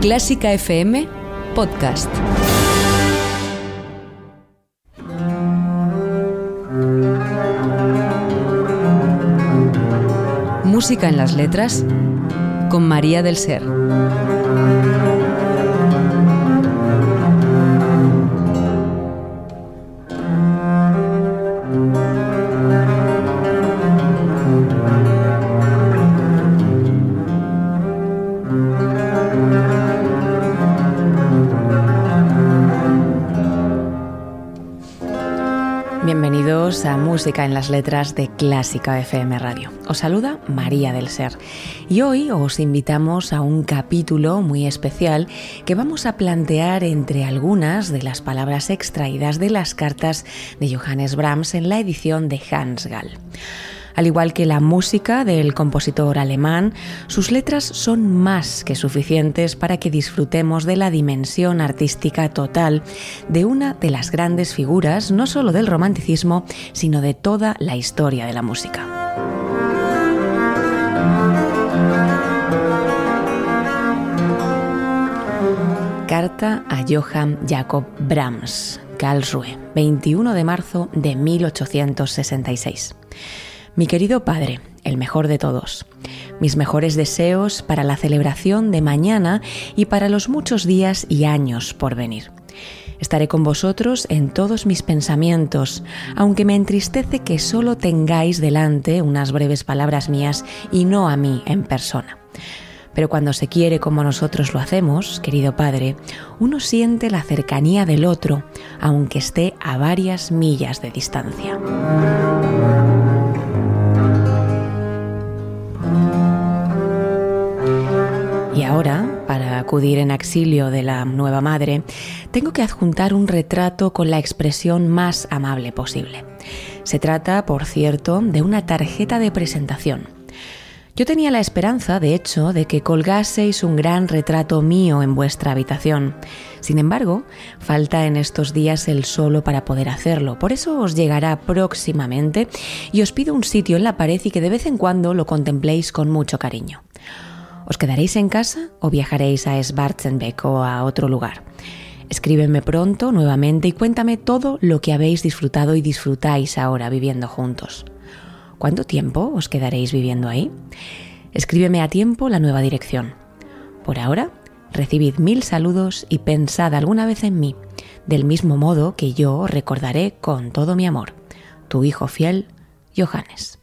Clásica FM Podcast. Música en las letras con María del Ser. Bienvenidos a Música en las Letras de Clásica FM Radio. Os saluda María del Ser y hoy os invitamos a un capítulo muy especial que vamos a plantear entre algunas de las palabras extraídas de las cartas de Johannes Brahms en la edición de Hans Gall. Al igual que la música del compositor alemán, sus letras son más que suficientes para que disfrutemos de la dimensión artística total de una de las grandes figuras no solo del romanticismo, sino de toda la historia de la música. Carta a Johann Jacob Brahms, Karlsruhe, 21 de marzo de 1866. Mi querido Padre, el mejor de todos, mis mejores deseos para la celebración de mañana y para los muchos días y años por venir. Estaré con vosotros en todos mis pensamientos, aunque me entristece que solo tengáis delante unas breves palabras mías y no a mí en persona. Pero cuando se quiere como nosotros lo hacemos, querido Padre, uno siente la cercanía del otro, aunque esté a varias millas de distancia. Ahora, para acudir en auxilio de la nueva madre, tengo que adjuntar un retrato con la expresión más amable posible. Se trata, por cierto, de una tarjeta de presentación. Yo tenía la esperanza, de hecho, de que colgaseis un gran retrato mío en vuestra habitación. Sin embargo, falta en estos días el solo para poder hacerlo. Por eso os llegará próximamente y os pido un sitio en la pared y que de vez en cuando lo contempléis con mucho cariño. ¿Os quedaréis en casa o viajaréis a Schwarzenbeck o a otro lugar? Escríbeme pronto nuevamente y cuéntame todo lo que habéis disfrutado y disfrutáis ahora viviendo juntos. ¿Cuánto tiempo os quedaréis viviendo ahí? Escríbeme a tiempo la nueva dirección. Por ahora, recibid mil saludos y pensad alguna vez en mí, del mismo modo que yo recordaré con todo mi amor. Tu hijo fiel, Johannes.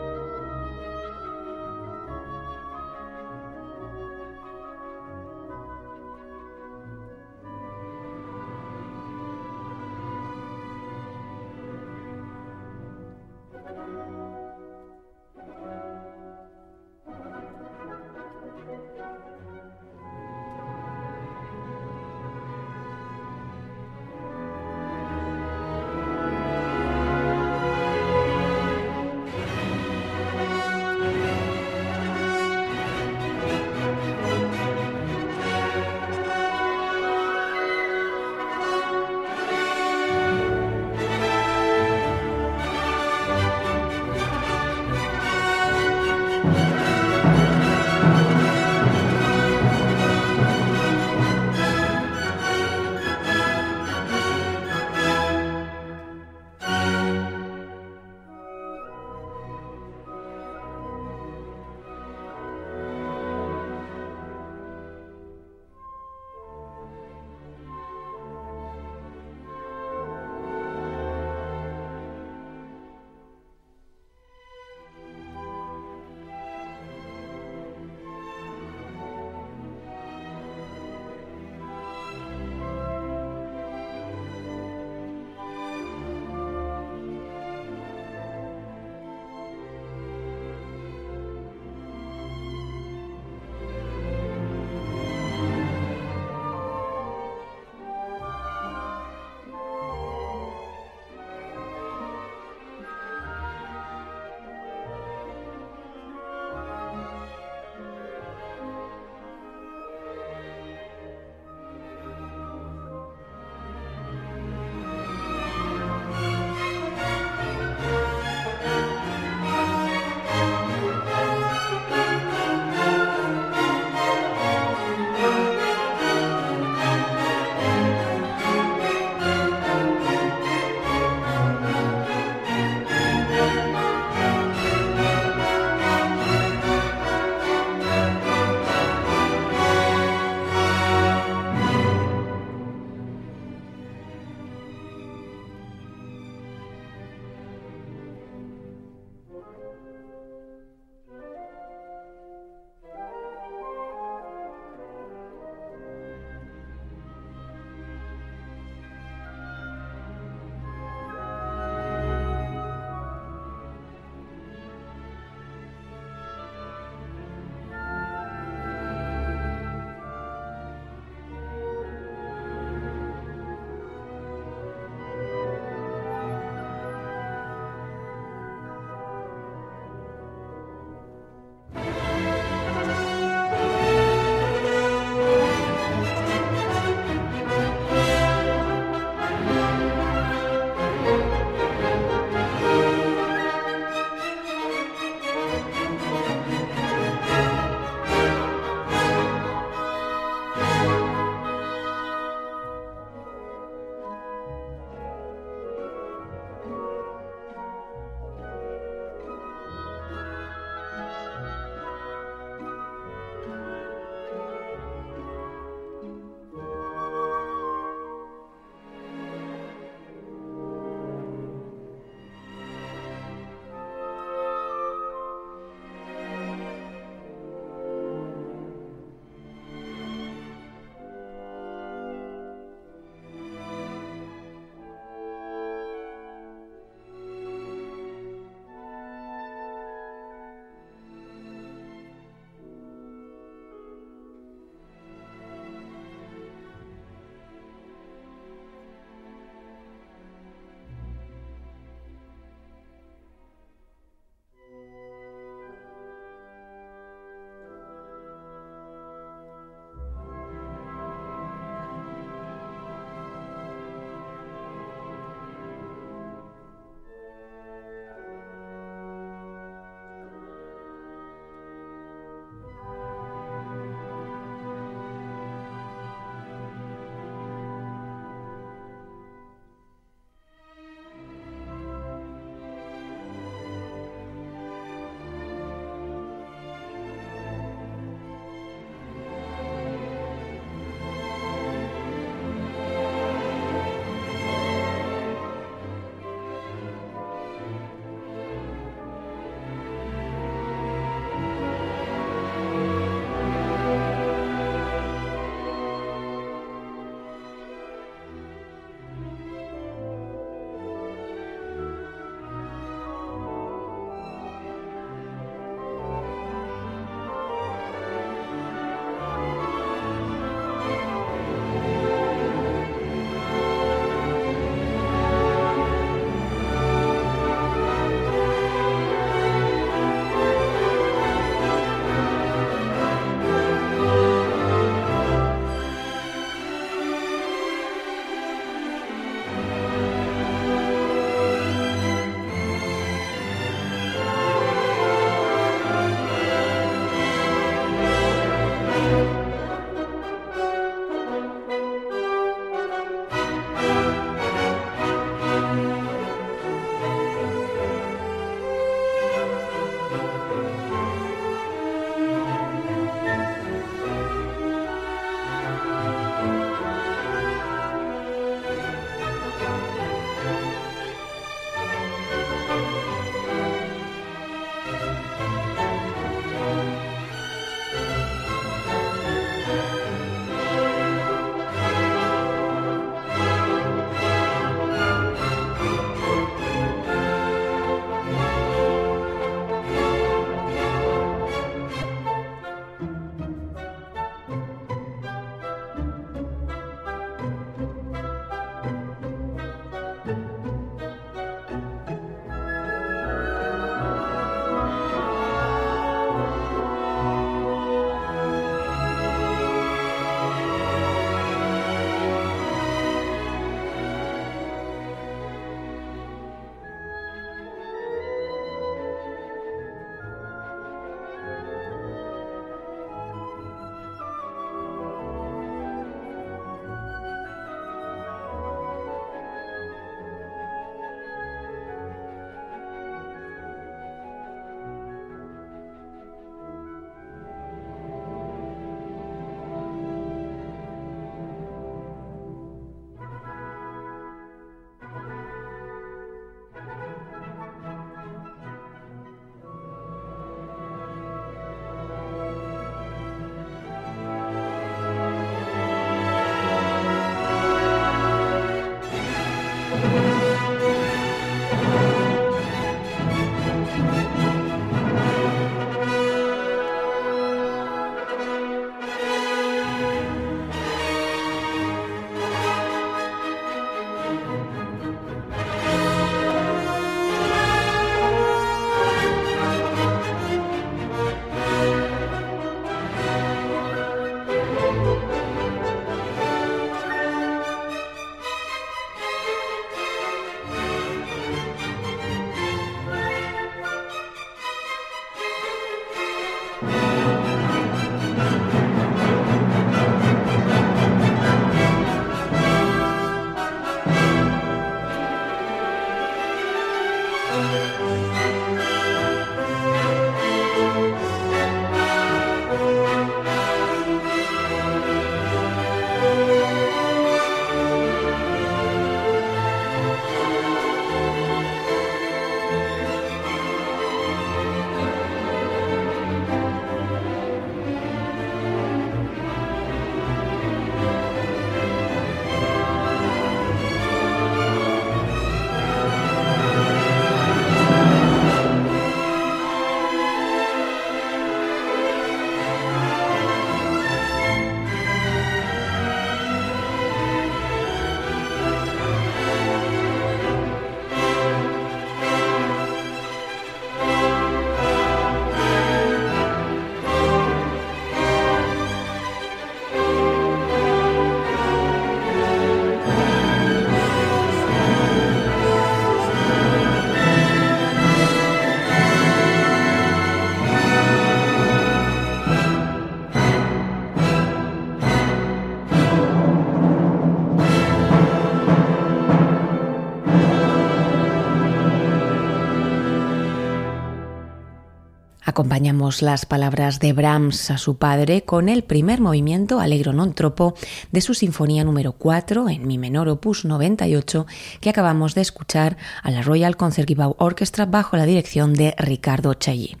Acompañamos las palabras de Brahms a su padre con el primer movimiento Allegro non troppo de su Sinfonía número 4 en mi menor opus 98 que acabamos de escuchar a la Royal Concertgebouw Orchestra bajo la dirección de Ricardo Chailly.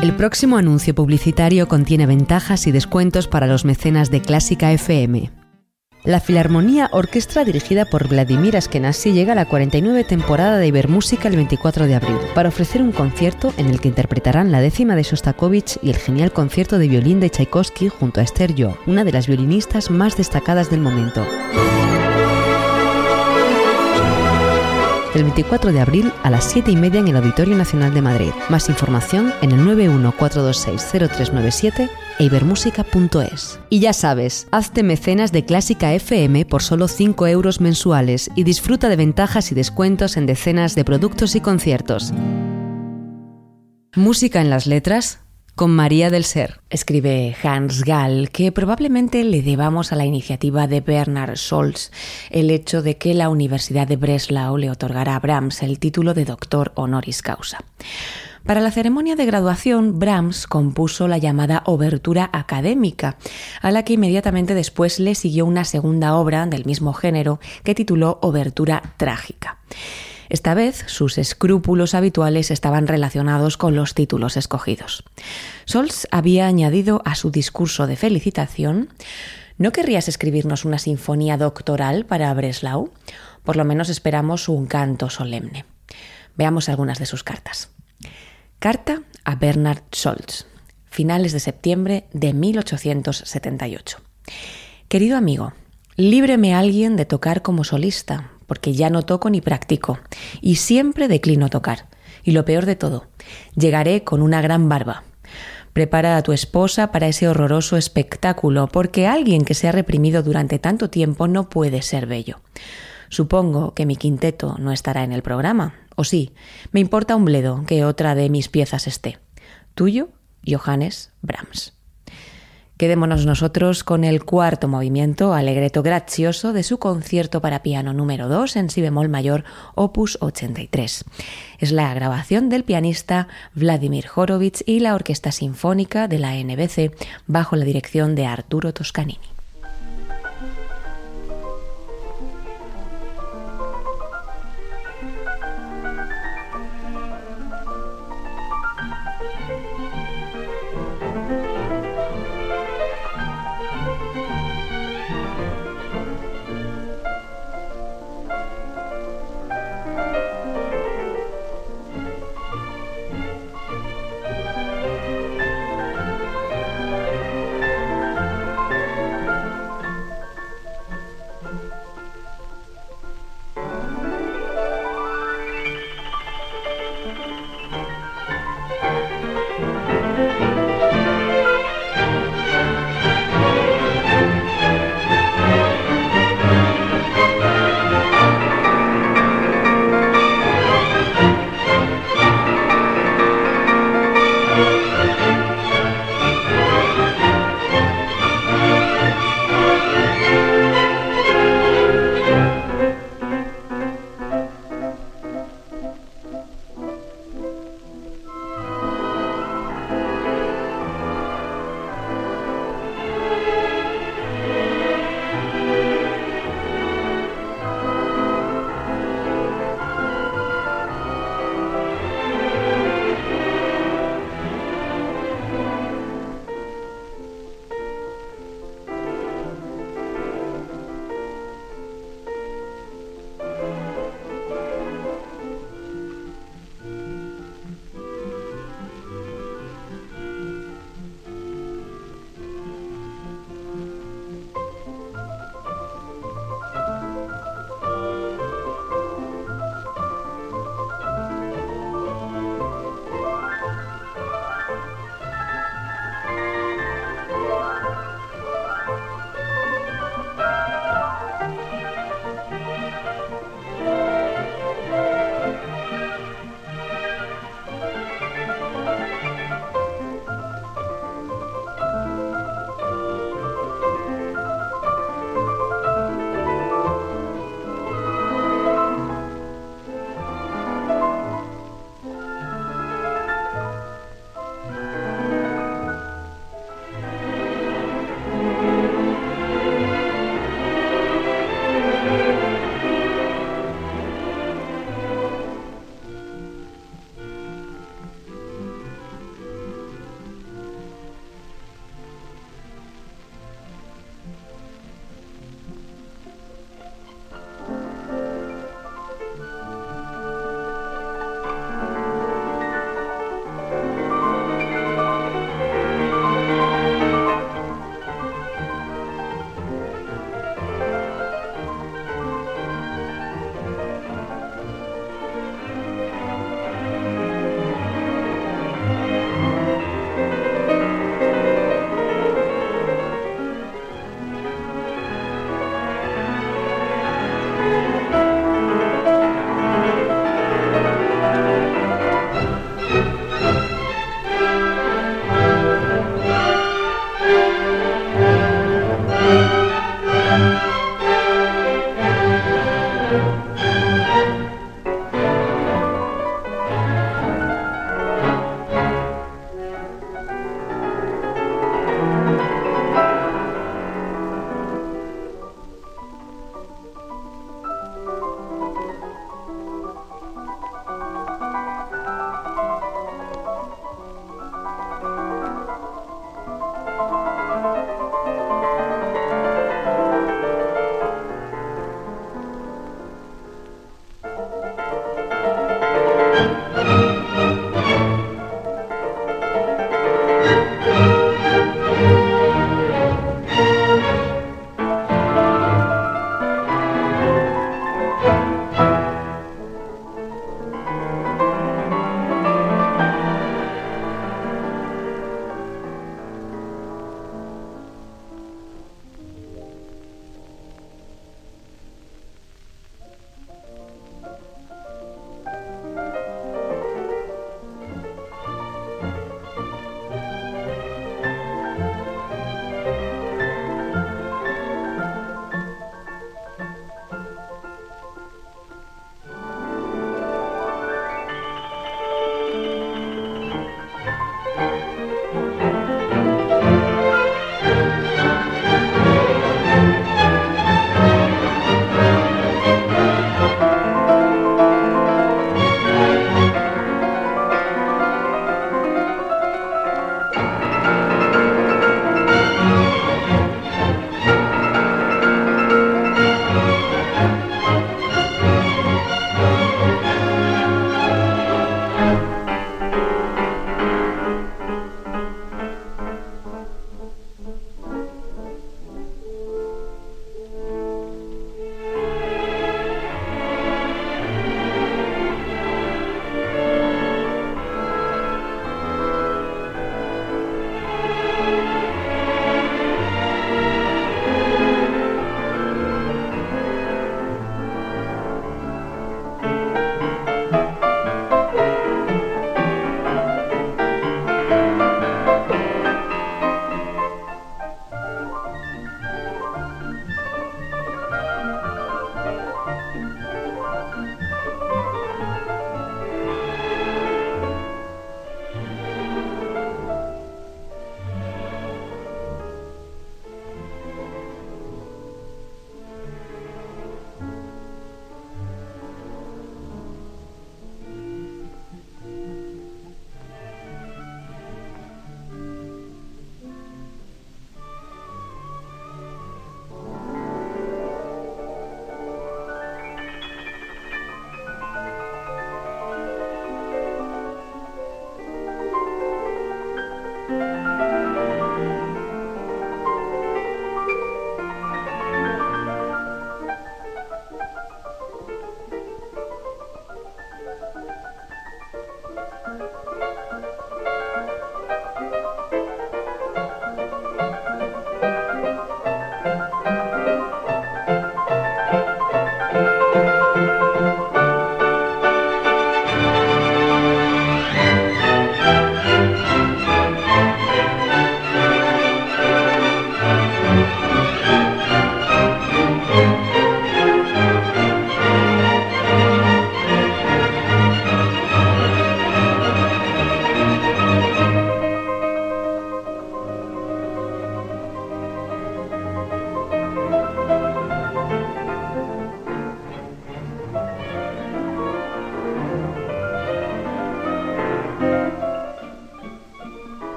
El próximo anuncio publicitario contiene ventajas y descuentos para los mecenas de Clásica FM. La Filarmonía Orquestra dirigida por Vladimir Askenazi llega a la 49 temporada de Ibermúsica el 24 de abril para ofrecer un concierto en el que interpretarán la décima de Shostakovich y el genial concierto de violín de Tchaikovsky junto a Esther Yo, una de las violinistas más destacadas del momento. El 24 de abril a las 7 y media en el Auditorio Nacional de Madrid. Más información en el 914260397 e ibermúsica.es. Y ya sabes, hazte mecenas de Clásica FM por solo 5 euros mensuales y disfruta de ventajas y descuentos en decenas de productos y conciertos. Música en las letras con María del Ser. Escribe Hans Gall que probablemente le debamos a la iniciativa de Bernard Scholz el hecho de que la Universidad de Breslau le otorgara a Brahms el título de doctor honoris causa. Para la ceremonia de graduación, Brahms compuso la llamada Obertura Académica, a la que inmediatamente después le siguió una segunda obra del mismo género que tituló Obertura Trágica. Esta vez sus escrúpulos habituales estaban relacionados con los títulos escogidos. Sols había añadido a su discurso de felicitación ¿No querrías escribirnos una sinfonía doctoral para Breslau? Por lo menos esperamos un canto solemne. Veamos algunas de sus cartas. Carta a Bernard Scholz, finales de septiembre de 1878. Querido amigo, líbreme alguien de tocar como solista, porque ya no toco ni practico, y siempre declino tocar. Y lo peor de todo, llegaré con una gran barba. Prepara a tu esposa para ese horroroso espectáculo, porque alguien que se ha reprimido durante tanto tiempo no puede ser bello. Supongo que mi quinteto no estará en el programa, o sí, me importa un bledo que otra de mis piezas esté. Tuyo, Johannes Brahms. Quedémonos nosotros con el cuarto movimiento alegreto gracioso de su concierto para piano número 2 en si bemol mayor, opus 83. Es la grabación del pianista Vladimir Horowitz y la Orquesta Sinfónica de la NBC bajo la dirección de Arturo Toscanini.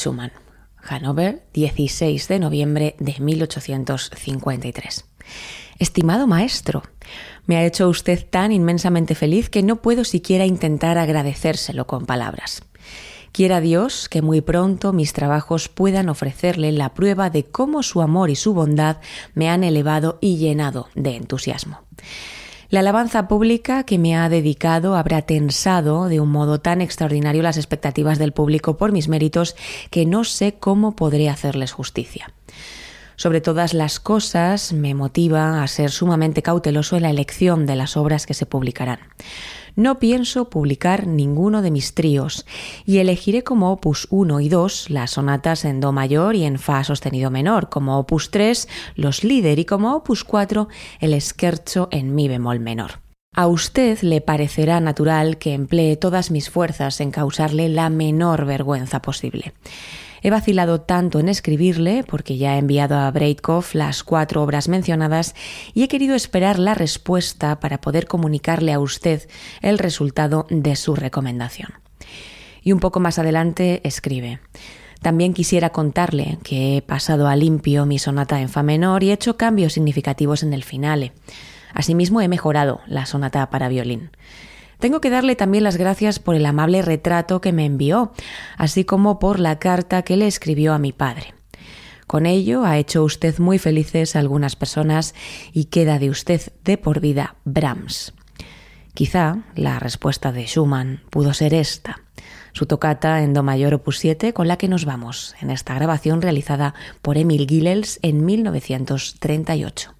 Schumann, Hannover, 16 de noviembre de 1853. Estimado maestro, me ha hecho usted tan inmensamente feliz que no puedo siquiera intentar agradecérselo con palabras. Quiera Dios que muy pronto mis trabajos puedan ofrecerle la prueba de cómo su amor y su bondad me han elevado y llenado de entusiasmo. La alabanza pública que me ha dedicado habrá tensado de un modo tan extraordinario las expectativas del público por mis méritos que no sé cómo podré hacerles justicia. Sobre todas las cosas me motiva a ser sumamente cauteloso en la elección de las obras que se publicarán. No pienso publicar ninguno de mis tríos y elegiré como opus 1 y 2 las sonatas en do mayor y en fa sostenido menor, como opus 3 los líder y como opus 4 el scherzo en mi bemol menor. A usted le parecerá natural que emplee todas mis fuerzas en causarle la menor vergüenza posible. He vacilado tanto en escribirle, porque ya he enviado a Breitkopf las cuatro obras mencionadas, y he querido esperar la respuesta para poder comunicarle a usted el resultado de su recomendación. Y un poco más adelante escribe. También quisiera contarle que he pasado a limpio mi sonata en fa menor y he hecho cambios significativos en el finale. Asimismo he mejorado la sonata para violín. Tengo que darle también las gracias por el amable retrato que me envió, así como por la carta que le escribió a mi padre. Con ello ha hecho usted muy felices a algunas personas y queda de usted de por vida Brahms. Quizá la respuesta de Schumann pudo ser esta, su tocata en Do mayor opus 7 con la que nos vamos en esta grabación realizada por Emil Gilels en 1938.